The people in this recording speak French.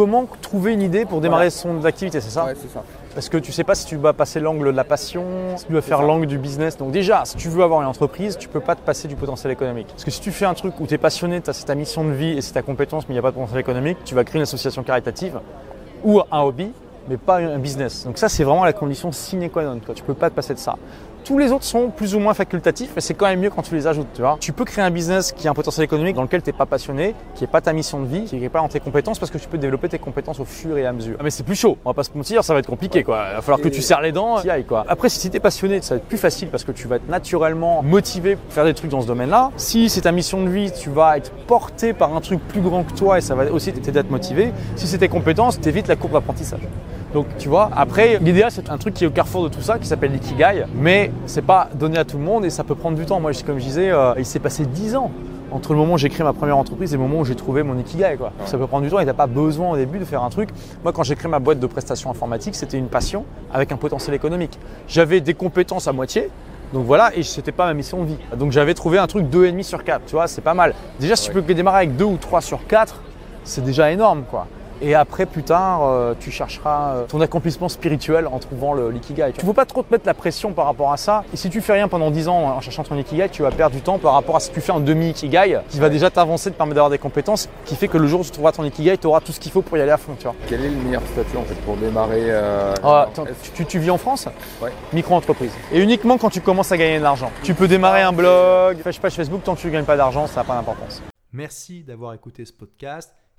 comment trouver une idée pour démarrer son activité, c'est ça Ouais, c'est ça. Parce que tu sais pas si tu vas passer l'angle de la passion, si tu vas faire l'angle du business. Donc déjà, si tu veux avoir une entreprise, tu peux pas te passer du potentiel économique. Parce que si tu fais un truc où tu es passionné, c'est ta mission de vie et c'est ta compétence, mais il n'y a pas de potentiel économique, tu vas créer une association caritative ou un hobby, mais pas un business. Donc ça, c'est vraiment la condition sine qua non. Toi. Tu peux pas te passer de ça. Tous les autres sont plus ou moins facultatifs, mais c'est quand même mieux quand tu les ajoutes. Tu, vois. tu peux créer un business qui a un potentiel économique dans lequel tu n'es pas passionné, qui n'est pas ta mission de vie, qui n'est pas dans tes compétences, parce que tu peux développer tes compétences au fur et à mesure. Ah, mais c'est plus chaud, on va pas se mentir, ça va être compliqué. Quoi. Il va falloir que tu serres les dents, y ailles, quoi. Après, si tu es passionné, ça va être plus facile parce que tu vas être naturellement motivé pour faire des trucs dans ce domaine-là. Si c'est ta mission de vie, tu vas être porté par un truc plus grand que toi et ça va aussi t'aider à te motiver. Si c'est tes compétences, t'évites la courbe d'apprentissage. Donc tu vois, après, l'idéal c'est un truc qui est au carrefour de tout ça, qui s'appelle l'ikigai, mais c'est pas donné à tout le monde et ça peut prendre du temps. Moi, comme je disais, euh, il s'est passé 10 ans entre le moment où j'ai créé ma première entreprise et le moment où j'ai trouvé mon ikigai. Quoi. Ça peut prendre du temps et tu pas besoin au début de faire un truc. Moi, quand j'ai créé ma boîte de prestations informatiques, c'était une passion avec un potentiel économique. J'avais des compétences à moitié, donc voilà, et c'était pas ma mission de vie. Donc j'avais trouvé un truc 2,5 sur 4, tu vois, c'est pas mal. Déjà, si tu peux démarrer avec 2 ou 3 sur 4, c'est déjà énorme, quoi. Et après, plus tard, euh, tu chercheras euh, ton accomplissement spirituel en trouvant le l'ikigai. Tu ne faut pas trop te mettre la pression par rapport à ça. Et si tu fais rien pendant 10 ans en cherchant ton ikigai, tu vas perdre du temps par rapport à si tu fais un demi-ikigai qui va déjà t'avancer, te permettre d'avoir des compétences, qui fait que le jour où tu trouveras ton ikigai, tu auras tout ce qu'il faut pour y aller à fond. Tu vois. Quel est le meilleur statut en fait pour démarrer euh, ah, attends, tu, tu, vis en France? Ouais. Micro-entreprise. Et uniquement quand tu commences à gagner de l'argent. Tu peux démarrer un blog, une page Facebook, tant que tu ne gagnes pas d'argent, ça n'a pas d'importance. Merci d'avoir écouté ce podcast.